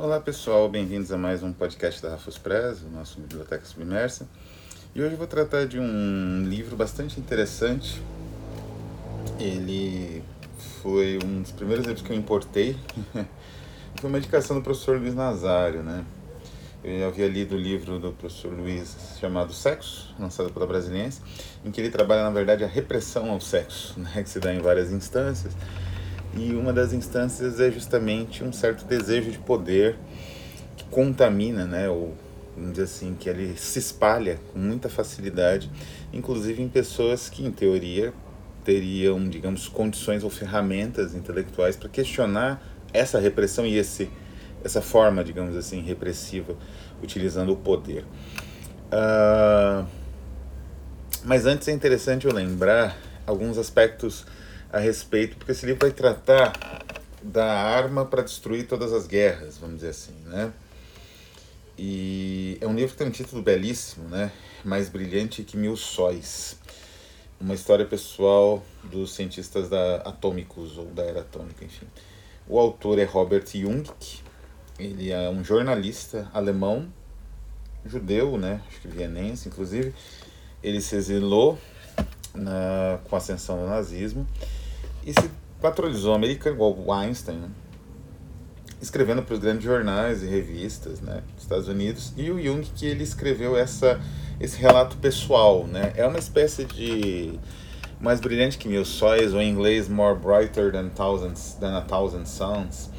Olá pessoal, bem-vindos a mais um podcast da Rafus Press, o nosso Biblioteca Submersa. E hoje eu vou tratar de um livro bastante interessante. Ele foi um dos primeiros livros que eu importei. foi uma indicação do professor Luiz Nazário, né? Eu havia lido o livro do professor Luiz chamado Sexo, lançado pela Brasiliense, em que ele trabalha, na verdade, a repressão ao sexo, né? que se dá em várias instâncias e uma das instâncias é justamente um certo desejo de poder que contamina, né, ou vamos dizer assim, que ele se espalha com muita facilidade, inclusive em pessoas que, em teoria, teriam, digamos, condições ou ferramentas intelectuais para questionar essa repressão e esse, essa forma, digamos assim, repressiva, utilizando o poder. Uh, mas antes é interessante eu lembrar alguns aspectos a respeito, porque esse livro vai tratar da arma para destruir todas as guerras, vamos dizer assim, né? E é um livro que tem um título belíssimo, né? Mais brilhante que mil sóis. Uma história pessoal dos cientistas da atômicos ou da era atômica, enfim. O autor é Robert Jung. Ele é um jornalista alemão, judeu, né? Acho que vienense, inclusive. Ele se exilou na, com a ascensão do nazismo e se patrulhou americano, igual o Einstein, né? escrevendo para os grandes jornais e revistas né, dos Estados Unidos, e o Jung que ele escreveu essa, esse relato pessoal. Né? É uma espécie de mais brilhante que mil sóis, ou em inglês more brighter than, thousands, than a thousand suns.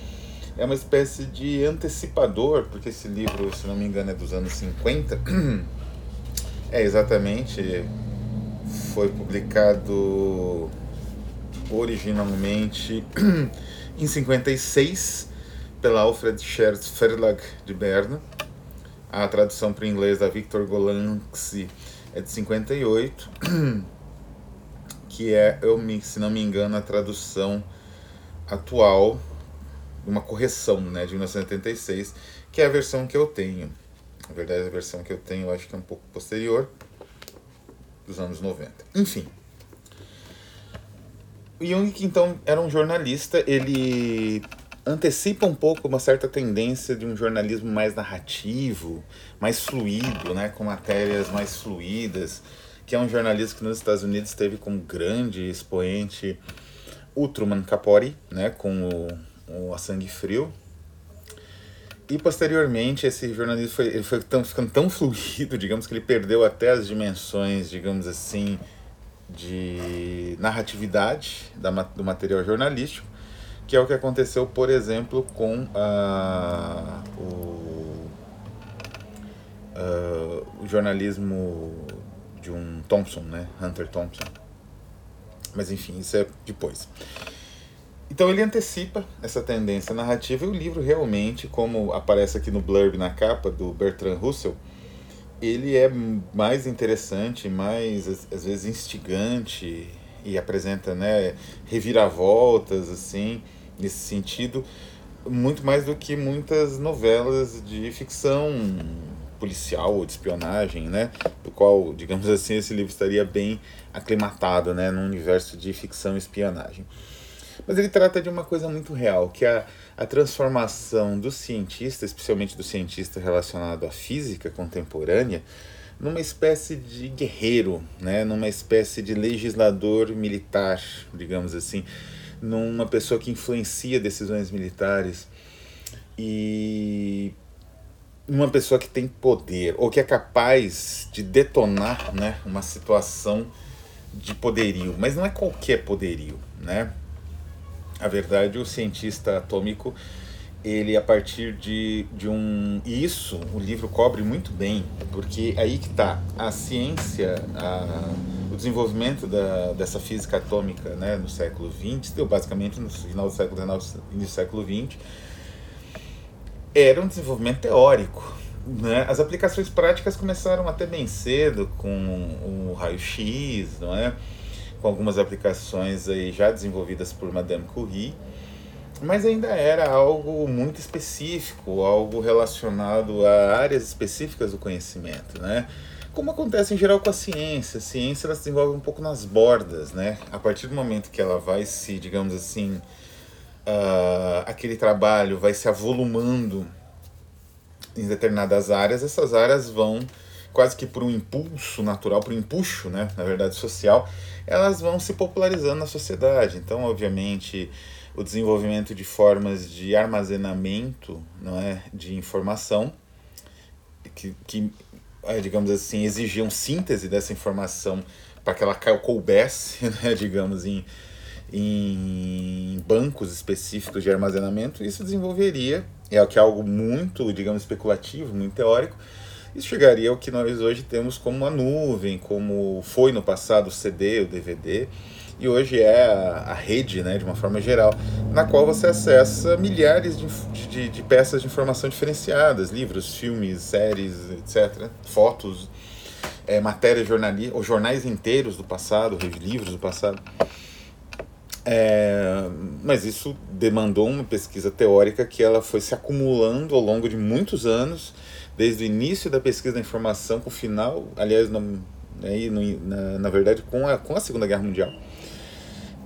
É uma espécie de antecipador, porque esse livro, se não me engano, é dos anos 50. É exatamente, foi publicado originalmente em 56 pela Alfred Scherz Verlag de Berna. A tradução para o inglês da Victor Golanksi é de 58, que é, eu se não me engano, a tradução atual, uma correção né, de 1986, que é a versão que eu tenho. Na verdade, a versão que eu tenho eu acho que é um pouco posterior, dos anos 90. Enfim, Jung, que então era um jornalista, ele antecipa um pouco uma certa tendência de um jornalismo mais narrativo, mais fluido, né, com matérias mais fluídas, que é um jornalista que nos Estados Unidos teve como grande expoente o Truman Capote, né, com o, o A Sangue Frio. E posteriormente esse jornalismo foi, ele foi tão, ficando tão fluido, digamos, que ele perdeu até as dimensões, digamos assim, de narratividade da, do material jornalístico, que é o que aconteceu, por exemplo, com uh, o, uh, o jornalismo de um Thompson, né? Hunter Thompson. Mas enfim, isso é depois. Então ele antecipa essa tendência narrativa e o livro realmente, como aparece aqui no blurb na capa do Bertrand Russell, ele é mais interessante, mais às vezes instigante e apresenta, né, reviravoltas assim, nesse sentido, muito mais do que muitas novelas de ficção policial ou de espionagem, né, do qual, digamos assim, esse livro estaria bem aclimatado, né, no universo de ficção e espionagem. Mas ele trata de uma coisa muito real, que é a, a transformação do cientista, especialmente do cientista relacionado à física contemporânea, numa espécie de guerreiro, né? numa espécie de legislador militar, digamos assim, numa pessoa que influencia decisões militares e uma pessoa que tem poder ou que é capaz de detonar né, uma situação de poderio, mas não é qualquer poderio, né? A verdade, o cientista atômico, ele a partir de, de um. isso o livro cobre muito bem, porque aí que está a ciência, a, o desenvolvimento da, dessa física atômica né, no século XX, deu basicamente no final do século XIX e no século XX, era um desenvolvimento teórico. Né? As aplicações práticas começaram até bem cedo com o raio-x, não é? Com algumas aplicações aí já desenvolvidas por Madame Curie, mas ainda era algo muito específico, algo relacionado a áreas específicas do conhecimento, né? Como acontece em geral com a ciência, a ciência ela se desenvolve um pouco nas bordas, né? A partir do momento que ela vai se, digamos assim, uh, aquele trabalho vai se avolumando em determinadas áreas, essas áreas vão quase que por um impulso natural, por um empuxo, né, na verdade social, elas vão se popularizando na sociedade. Então, obviamente, o desenvolvimento de formas de armazenamento, não é, de informação que, que é, digamos assim, exigiam síntese dessa informação para que ela coubesse, né, digamos, em, em bancos específicos de armazenamento, isso desenvolveria, é que é algo muito, digamos, especulativo, muito teórico, isso chegaria ao que nós hoje temos como a nuvem, como foi no passado o CD, o DVD, e hoje é a, a rede, né, de uma forma geral, na qual você acessa milhares de, de, de peças de informação diferenciadas, livros, filmes, séries, etc., fotos, é, matérias jornalistas, ou jornais inteiros do passado, livros do passado. É, mas isso demandou uma pesquisa teórica que ela foi se acumulando ao longo de muitos anos, desde o início da pesquisa da informação, com o final, aliás, no, né, na, na verdade, com a, com a Segunda Guerra Mundial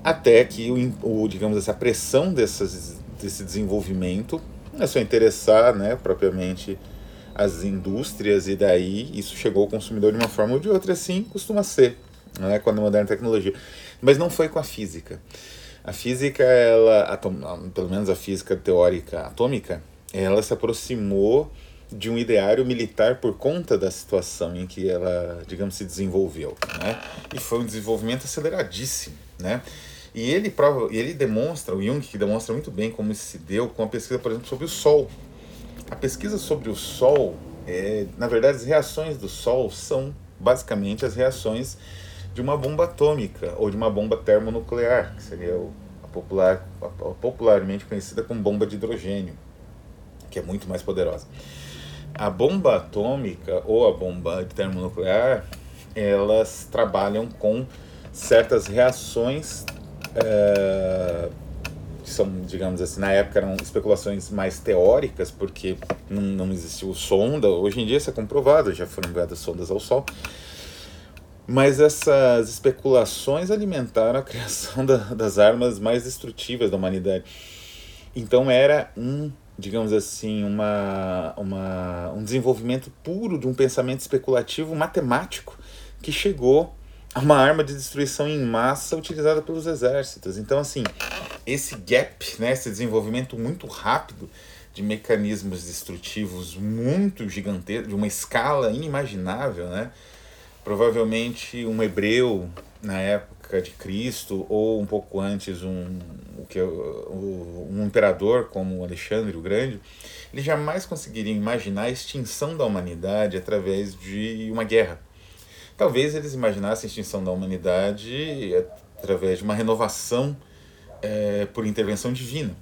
até que o, o digamos essa pressão dessas, desse desenvolvimento começou a interessar né, propriamente as indústrias e daí isso chegou ao consumidor de uma forma ou de outra, assim costuma ser né, com a moderna tecnologia. Mas não foi com a física. A física, ela, pelo menos a física teórica atômica, ela se aproximou de um ideário militar por conta da situação em que ela, digamos, se desenvolveu, né? E foi um desenvolvimento aceleradíssimo, né? E ele prova, ele demonstra, o Jung que demonstra muito bem como isso se deu com a pesquisa, por exemplo, sobre o Sol. A pesquisa sobre o Sol, é, na verdade, as reações do Sol são basicamente as reações de uma bomba atômica ou de uma bomba termonuclear, que seria a popular, a popularmente conhecida como bomba de hidrogênio, que é muito mais poderosa. A bomba atômica ou a bomba termonuclear, elas trabalham com certas reações é, são, digamos assim, na época eram especulações mais teóricas, porque não, não existiu sonda. Hoje em dia isso é comprovado, já foram enviadas sondas ao Sol. Mas essas especulações alimentaram a criação da, das armas mais destrutivas da humanidade. Então era um, digamos assim, uma, uma, um desenvolvimento puro de um pensamento especulativo matemático que chegou uma arma de destruição em massa utilizada pelos exércitos. Então, assim, esse gap, né, esse desenvolvimento muito rápido de mecanismos destrutivos muito gigantescos, de uma escala inimaginável, né? Provavelmente um hebreu na época de Cristo ou um pouco antes um o que um imperador como Alexandre o Grande, ele jamais conseguiria imaginar a extinção da humanidade através de uma guerra Talvez eles imaginassem a extinção da humanidade através de uma renovação é, por intervenção divina,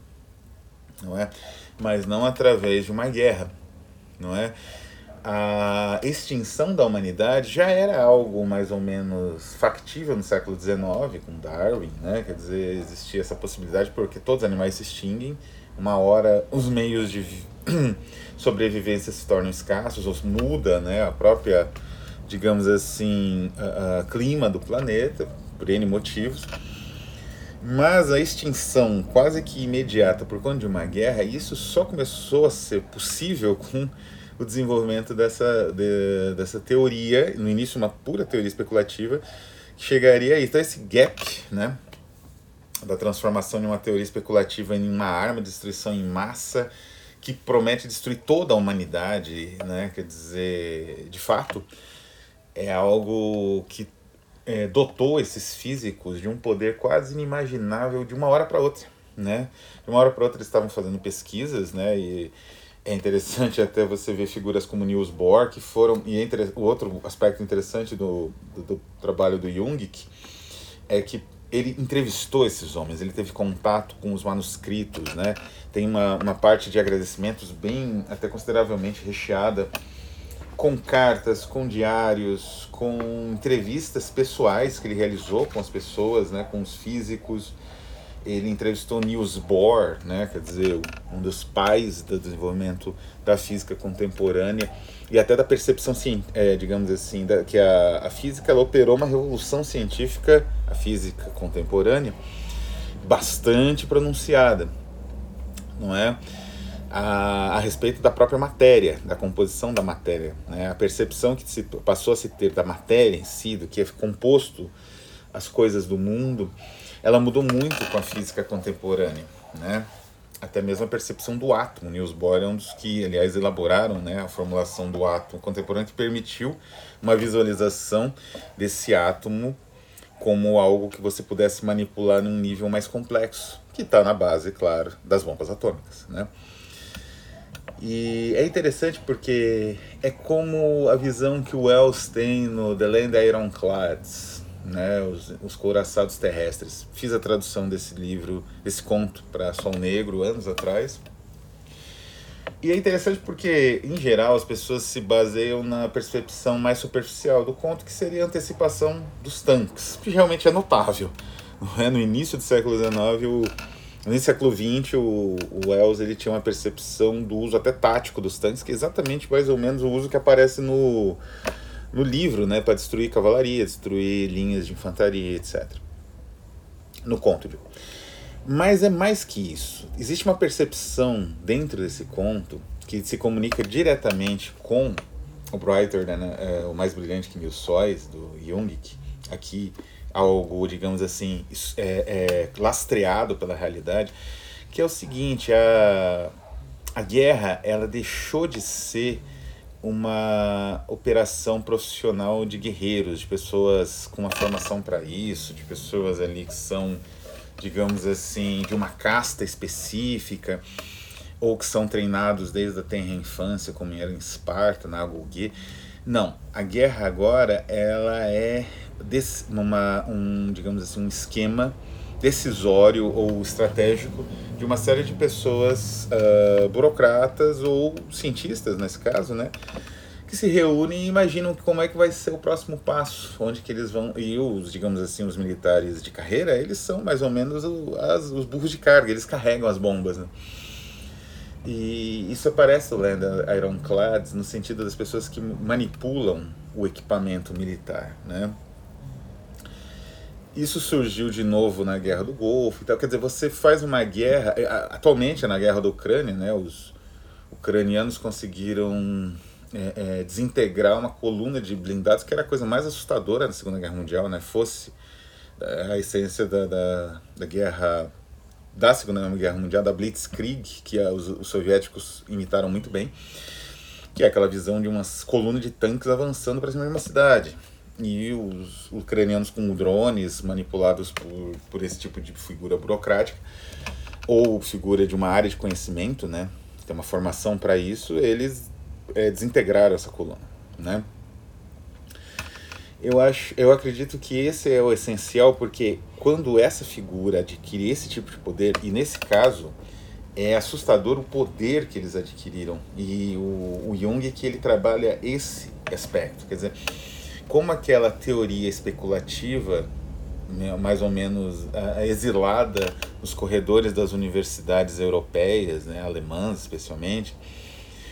não é? Mas não através de uma guerra, não é? A extinção da humanidade já era algo mais ou menos factível no século XIX com Darwin, né? Quer dizer, existia essa possibilidade porque todos os animais se extinguem, uma hora os meios de sobrevivência se tornam escassos, ou muda, né? A própria digamos assim, a, a clima do planeta, por N motivos. Mas a extinção quase que imediata por conta de uma guerra, isso só começou a ser possível com o desenvolvimento dessa, de, dessa teoria, no início uma pura teoria especulativa, que chegaria a isso. Então esse gap, né, da transformação de uma teoria especulativa em uma arma de destruição em massa, que promete destruir toda a humanidade, né, quer dizer, de fato, é algo que é, dotou esses físicos de um poder quase inimaginável de uma hora para outra, né? De uma hora para outra eles estavam fazendo pesquisas, né? E é interessante até você ver figuras como Niels Bohr que foram e entre o outro aspecto interessante do, do, do trabalho do Jung que é que ele entrevistou esses homens, ele teve contato com os manuscritos, né? Tem uma, uma parte de agradecimentos bem, até consideravelmente recheada com cartas, com diários, com entrevistas pessoais que ele realizou com as pessoas, né, com os físicos. Ele entrevistou Niels Bohr, né, quer dizer, um dos pais do desenvolvimento da física contemporânea e até da percepção, é, digamos assim, da, que a, a física operou uma revolução científica, a física contemporânea, bastante pronunciada, não é? a, a respeito da própria matéria, da composição da matéria. Né? A percepção que se passou a se ter da matéria em si, do que é composto as coisas do mundo, ela mudou muito com a física contemporânea. Né? Até mesmo a percepção do átomo. Niels Bohr é um dos que, aliás, elaboraram né, a formulação do átomo contemporâneo que permitiu uma visualização desse átomo como algo que você pudesse manipular num nível mais complexo, que está na base, claro, das bombas atômicas. Né? E é interessante porque é como a visão que o Wells tem no The Land Ironclads, né, os, os couraçados terrestres. Fiz a tradução desse livro, desse conto para Sol Negro anos atrás. E é interessante porque, em geral, as pessoas se baseiam na percepção mais superficial do conto, que seria a antecipação dos tanques, que realmente é notável. É? No início do século XIX, o, no século XX, o, o Wells ele tinha uma percepção do uso até tático dos tanques, que é exatamente mais ou menos o uso que aparece no, no livro, né, para destruir cavalaria, destruir linhas de infantaria, etc. No conto. Mas é mais que isso. Existe uma percepção dentro desse conto que se comunica diretamente com o Brighter, né, é, o mais brilhante que mil sóis, do Jung, aqui algo, digamos assim, é, é, lastreado pela realidade, que é o seguinte, a, a guerra ela deixou de ser uma operação profissional de guerreiros, de pessoas com uma formação para isso, de pessoas ali que são, digamos assim, de uma casta específica, ou que são treinados desde a tenra infância, como era em Esparta, na Agulguê. Não, a guerra agora ela é uma, um, digamos assim, um esquema decisório ou estratégico de uma série de pessoas uh, burocratas ou cientistas nesse caso, né, que se reúnem e imaginam como é que vai ser o próximo passo, onde que eles vão e os, digamos assim, os militares de carreira, eles são mais ou menos o, as, os burros de carga, eles carregam as bombas, né? E isso aparece Land Ironclads no sentido das pessoas que manipulam o equipamento militar, né? Isso surgiu de novo na Guerra do Golfo e tal. Quer dizer, você faz uma guerra. É, atualmente, na Guerra da Ucrânia, né, os ucranianos conseguiram é, é, desintegrar uma coluna de blindados, que era a coisa mais assustadora na Segunda Guerra Mundial, né? Fosse a essência da, da, da guerra da Segunda Guerra Mundial, da Blitzkrieg, que os, os soviéticos imitaram muito bem, que é aquela visão de umas colunas de tanques avançando para cima de uma cidade e os ucranianos com drones manipulados por, por esse tipo de figura burocrática ou figura de uma área de conhecimento, né? Tem uma formação para isso, eles é, desintegraram essa coluna, né? Eu acho, eu acredito que esse é o essencial porque quando essa figura adquire esse tipo de poder e nesse caso é assustador o poder que eles adquiriram e o, o Jung que ele trabalha esse aspecto, quer dizer como aquela teoria especulativa, né, mais ou menos exilada nos corredores das universidades europeias, né, alemãs especialmente,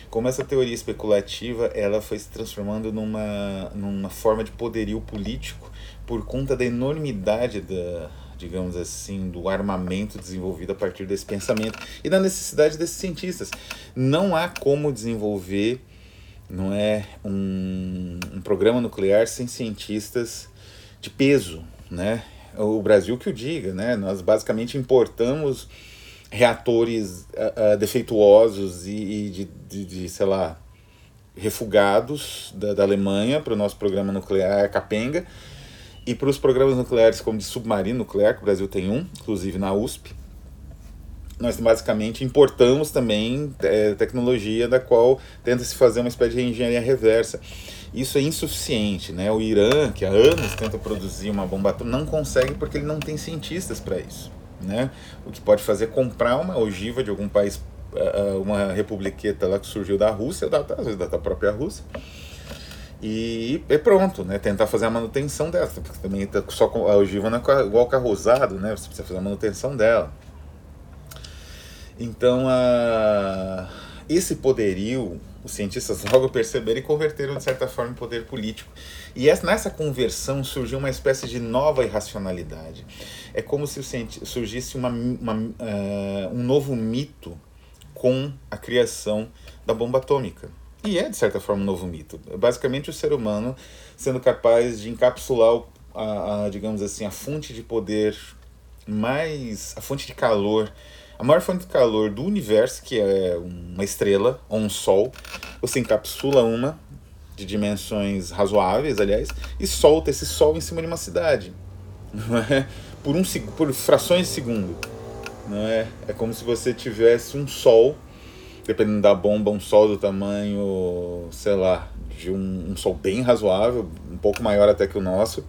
como essa teoria especulativa ela foi se transformando numa, numa forma de poderio político por conta da enormidade da, digamos assim, do armamento desenvolvido a partir desse pensamento e da necessidade desses cientistas. Não há como desenvolver não é um, um programa nuclear sem cientistas de peso, né? O Brasil que o diga, né? Nós basicamente importamos reatores uh, uh, defeituosos e, e de, de, de, sei lá, refugados da, da Alemanha para o nosso programa nuclear capenga e para os programas nucleares como de submarino nuclear, que o Brasil tem um, inclusive na USP, nós basicamente importamos também é, tecnologia da qual tenta-se fazer uma espécie de engenharia reversa. Isso é insuficiente, né? O Irã, que há anos tenta produzir uma bomba atômica, não consegue porque ele não tem cientistas para isso, né? O que pode fazer é comprar uma ogiva de algum país, uma republiqueta lá que surgiu da Rússia, da, às vezes da própria Rússia, e é pronto, né? Tentar fazer a manutenção dela, porque também tá só a ogiva não é igual carro usado, né? Você precisa fazer a manutenção dela. Então, a, esse poderio, os cientistas logo perceberam e converteram, de certa forma, em poder político. E nessa conversão surgiu uma espécie de nova irracionalidade. É como se surgisse uma, uma uh, um novo mito com a criação da bomba atômica. E é, de certa forma, um novo mito. Basicamente, o ser humano sendo capaz de encapsular, a, a, digamos assim, a fonte de poder mais. a fonte de calor, a maior fonte de calor do universo, que é uma estrela ou um sol. Você encapsula uma, de dimensões razoáveis, aliás, e solta esse sol em cima de uma cidade. Não é? Por, um, por frações de segundo. Não é? é como se você tivesse um sol dependendo da bomba, um sol do tamanho, sei lá, de um, um sol bem razoável, um pouco maior até que o nosso.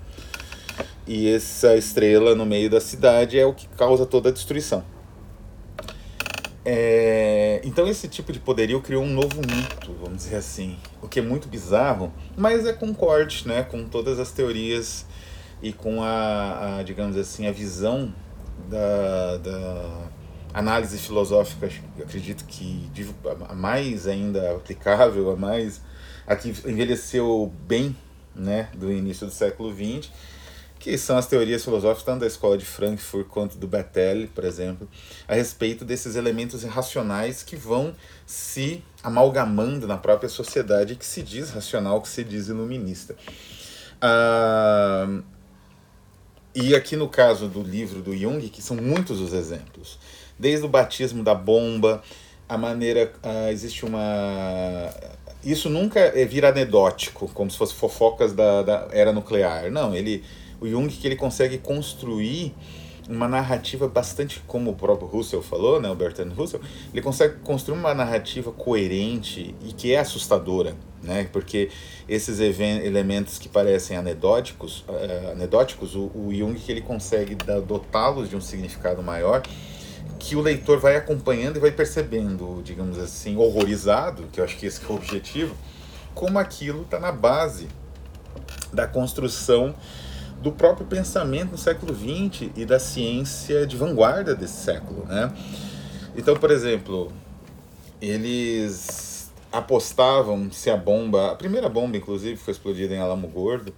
E essa estrela no meio da cidade é o que causa toda a destruição. É, então esse tipo de poderio criou um novo mito, vamos dizer assim, o que é muito bizarro, mas é concorde né, com todas as teorias e com a, a digamos assim, a visão da, da análise filosófica, acredito que a mais ainda aplicável, a mais a que envelheceu bem né, do início do século XX, que são as teorias filosóficas tanto da escola de Frankfurt quanto do Bettel, por exemplo, a respeito desses elementos irracionais que vão se amalgamando na própria sociedade que se diz racional, que se diz iluminista. Ah, e aqui no caso do livro do Jung, que são muitos os exemplos, desde o batismo da bomba, a maneira. Uh, existe uma. Isso nunca é vira anedótico, como se fosse fofocas da, da era nuclear. Não, ele, o Jung que ele consegue construir uma narrativa bastante, como o próprio Russell falou, né, o Bertrand Russell, ele consegue construir uma narrativa coerente e que é assustadora, né, porque esses elementos que parecem anedóticos, uh, anedóticos o, o Jung que ele consegue dotá-los de um significado maior que o leitor vai acompanhando e vai percebendo, digamos assim, horrorizado, que eu acho que esse é o objetivo, como aquilo está na base da construção do próprio pensamento no século XX e da ciência de vanguarda desse século, né? Então, por exemplo, eles apostavam se a bomba, a primeira bomba, inclusive, foi explodida em Alamo Gordo,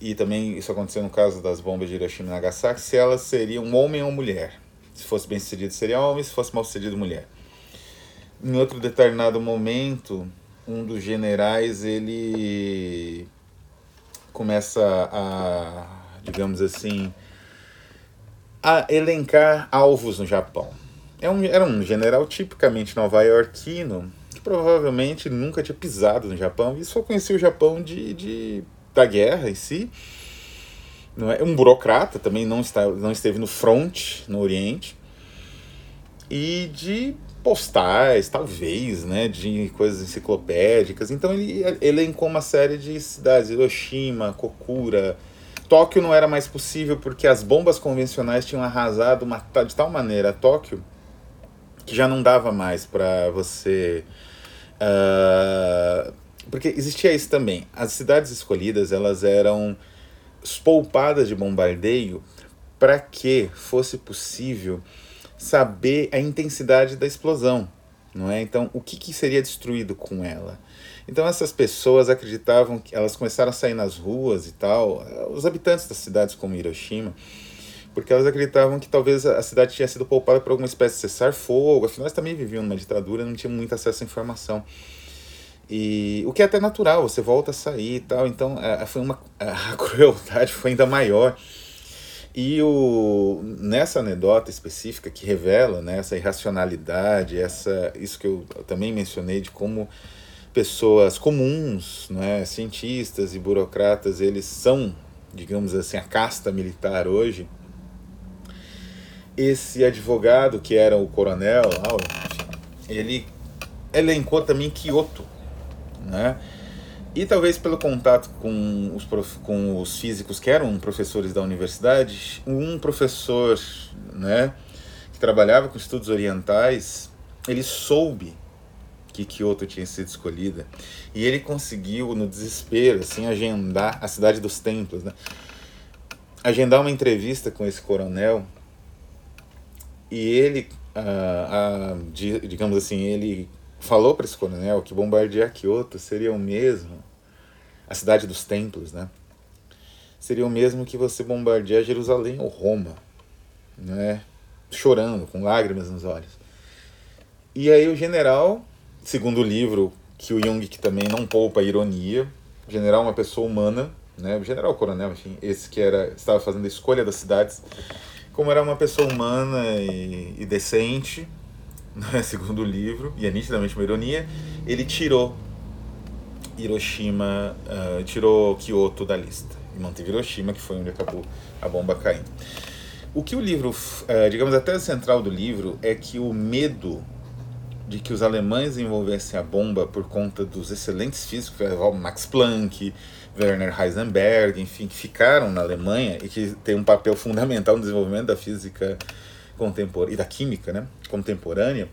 e também isso aconteceu no caso das bombas de Hiroshima e Nagasaki, se ela seria um homem ou mulher. Se fosse bem sucedido, seria homem, se fosse mal sucedido, mulher. Em outro determinado momento, um dos generais ele começa a, digamos assim, a elencar alvos no Japão. É um, era um general tipicamente nova-iorquino, que provavelmente nunca tinha pisado no Japão e só conhecia o Japão de, de, da guerra em si. Não é? Um burocrata também não está não esteve no front no Oriente. E de postais talvez né de coisas enciclopédicas. Então ele elencou uma série de cidades Hiroshima Kokura. Tóquio não era mais possível porque as bombas convencionais tinham arrasado uma, de tal maneira Tóquio que já não dava mais para você uh, porque existia isso também. As cidades escolhidas elas eram poupadas de bombardeio para que fosse possível saber a intensidade da explosão, não é? Então, o que, que seria destruído com ela? Então, essas pessoas acreditavam que elas começaram a sair nas ruas e tal, os habitantes das cidades como Hiroshima, porque elas acreditavam que talvez a cidade tinha sido poupada por alguma espécie de cessar-fogo, afinal, eles também viviam numa ditadura, não tinham muito acesso à informação. E o que é até natural, você volta a sair e tal, então é, foi uma, a crueldade foi ainda maior. E o, nessa anedota específica que revela né, essa irracionalidade, essa, isso que eu também mencionei de como pessoas comuns, né, cientistas e burocratas, eles são, digamos assim, a casta militar hoje. Esse advogado, que era o coronel, ele elencou também Kyoto né? E talvez pelo contato com os, prof... com os físicos que eram professores da universidade, um professor né, que trabalhava com estudos orientais, ele soube que Kyoto tinha sido escolhida e ele conseguiu, no desespero, assim, agendar a cidade dos templos, né? agendar uma entrevista com esse coronel e ele, ah, ah, digamos assim, ele falou para esse coronel que bombardear Kyoto seria o mesmo, a cidade dos templos, né? Seria o mesmo que você bombardear Jerusalém ou Roma, né? Chorando, com lágrimas nos olhos. E aí o general, segundo o livro, que o Jung que também não poupa a ironia, o general é uma pessoa humana, né? O general coronel, enfim, esse que era estava fazendo a escolha das cidades, como era uma pessoa humana e, e decente, né? segundo o livro, e é nitidamente uma ironia, ele tirou Hiroshima, uh, tirou Kyoto da lista e manteve Hiroshima, que foi onde acabou a bomba caindo. O que o livro, uh, digamos, a central do livro é que o medo de que os alemães envolvessem a bomba por conta dos excelentes físicos, Max Planck, Werner Heisenberg, enfim, que ficaram na Alemanha e que têm um papel fundamental no desenvolvimento da física contemporânea e da química né, contemporânea,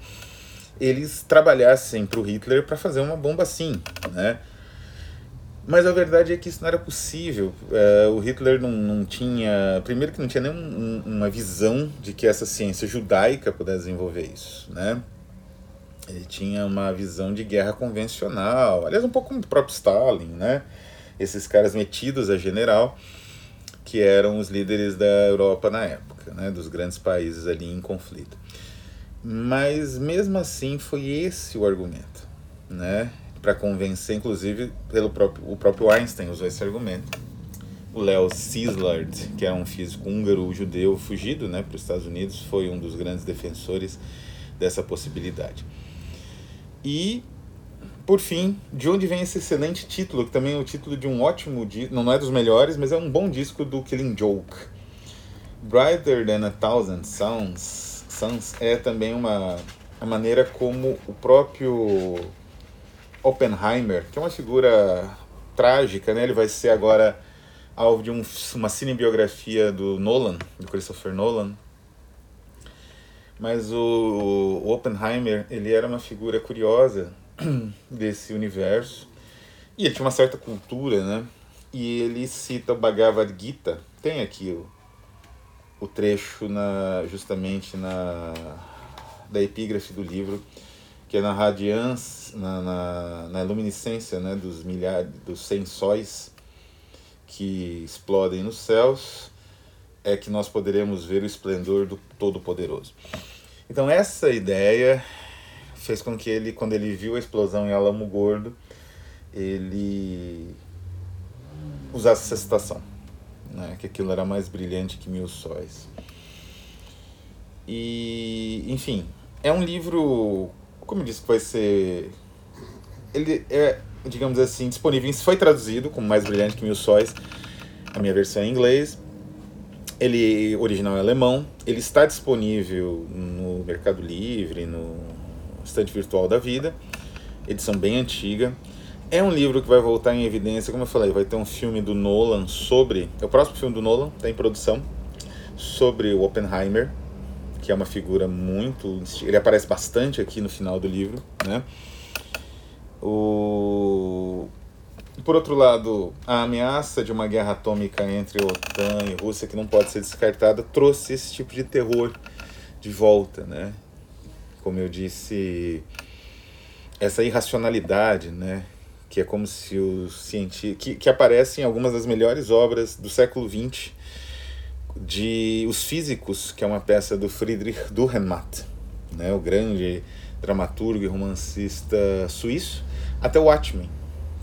eles trabalhassem para o Hitler para fazer uma bomba assim, né? Mas a verdade é que isso não era possível. É, o Hitler não, não tinha. Primeiro, que não tinha nenhuma visão de que essa ciência judaica pudesse desenvolver isso, né? Ele tinha uma visão de guerra convencional, aliás, um pouco como o próprio Stalin, né? Esses caras metidos a general, que eram os líderes da Europa na época, né? Dos grandes países ali em conflito. Mas mesmo assim foi esse o argumento, né? Para convencer, inclusive pelo próprio, o próprio Einstein usou esse argumento. O Leo Szilard, que é um físico húngaro judeu fugido né, para os Estados Unidos, foi um dos grandes defensores dessa possibilidade. E, por fim, de onde vem esse excelente título, que também é o título de um ótimo disco, não é dos melhores, mas é um bom disco do Killing Joke. Brighter Than a Thousand Suns, Suns é também uma a maneira como o próprio Oppenheimer, que é uma figura trágica, né? Ele vai ser agora alvo de um, uma cinebiografia do Nolan, do Christopher Nolan. Mas o, o Oppenheimer, ele era uma figura curiosa desse universo. E ele tinha uma certa cultura, né? E ele cita o Bhagavad Gita. Tem aqui o, o trecho na, justamente na da epígrafe do livro que é na radiância, na, na, na luminescência né, dos milhares, dos cem sóis que explodem nos céus, é que nós poderemos ver o esplendor do Todo-Poderoso. Então essa ideia fez com que ele, quando ele viu a explosão em Alamo Gordo, ele usasse essa citação, né, que aquilo era mais brilhante que mil sóis. E, enfim, é um livro como disse que vai ser. Ele é, digamos assim, disponível. Foi traduzido como Mais Brilhante que Mil Sóis. A minha versão em inglês. Ele original é alemão. Ele está disponível no Mercado Livre, no estante virtual da vida. Edição bem antiga. É um livro que vai voltar em evidência, como eu falei, vai ter um filme do Nolan sobre. É o próximo filme do Nolan, está em produção, sobre o Oppenheimer que é uma figura muito. Ele aparece bastante aqui no final do livro, né? O... Por outro lado, a ameaça de uma guerra atômica entre OTAN e Rússia, que não pode ser descartada, trouxe esse tipo de terror de volta, né? Como eu disse, essa irracionalidade, né? Que é como se os cientistas. Que, que aparece em algumas das melhores obras do século XX de Os Físicos, que é uma peça do Friedrich Dürrenmatt, né, o grande dramaturgo e romancista suíço, até o Watchmen,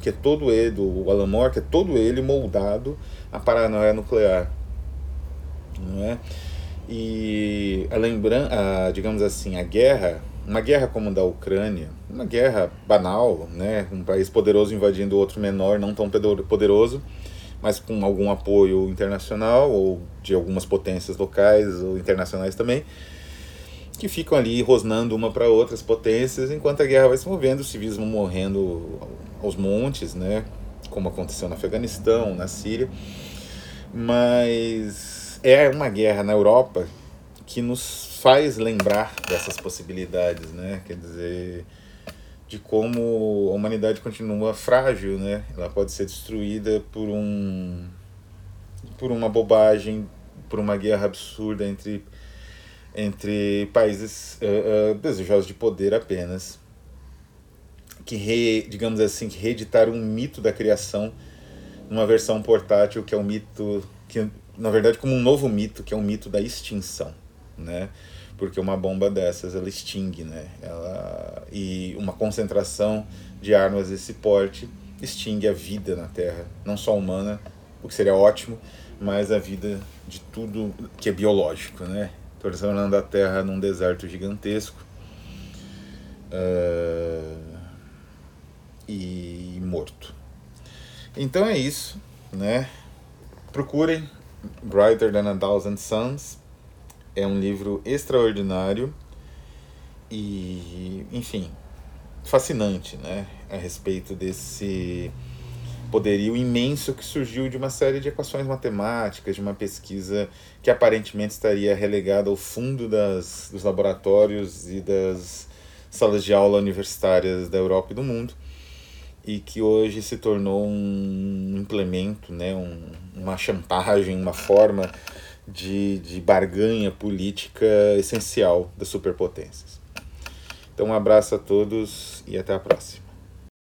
que é todo ele, do Alan Moore, que é todo ele moldado à paranoia nuclear. Não é? E a lembrança, digamos assim, a guerra, uma guerra como a da Ucrânia, uma guerra banal, né, um país poderoso invadindo outro menor, não tão poderoso, mas com algum apoio internacional ou de algumas potências locais ou internacionais também, que ficam ali rosnando uma para outras potências, enquanto a guerra vai se movendo, os civis vão morrendo aos montes, né? como aconteceu no Afeganistão, na Síria. Mas é uma guerra na Europa que nos faz lembrar dessas possibilidades, né? Quer dizer, de como a humanidade continua frágil, né? Ela pode ser destruída por um por uma bobagem, por uma guerra absurda entre entre países uh, uh, desejosos de poder apenas que re, digamos assim que reeditaram um mito da criação numa versão portátil que é um mito que na verdade como um novo mito que é um mito da extinção, né? Porque uma bomba dessas ela extingue, né? Ela e uma concentração de armas desse porte extingue a vida na Terra, não só humana, o que seria ótimo, mas a vida de tudo que é biológico, né? Tornando a Terra num deserto gigantesco uh, e morto. Então é isso, né? Procurem Brighter Than a Thousand Suns. É um livro extraordinário e, enfim, fascinante, né? A respeito desse poderio imenso que surgiu de uma série de equações matemáticas, de uma pesquisa que aparentemente estaria relegada ao fundo das, dos laboratórios e das salas de aula universitárias da Europa e do mundo e que hoje se tornou um implemento, né, um, uma chantagem, uma forma de, de barganha política essencial das superpotências. Então, um abraço a todos e até a próxima.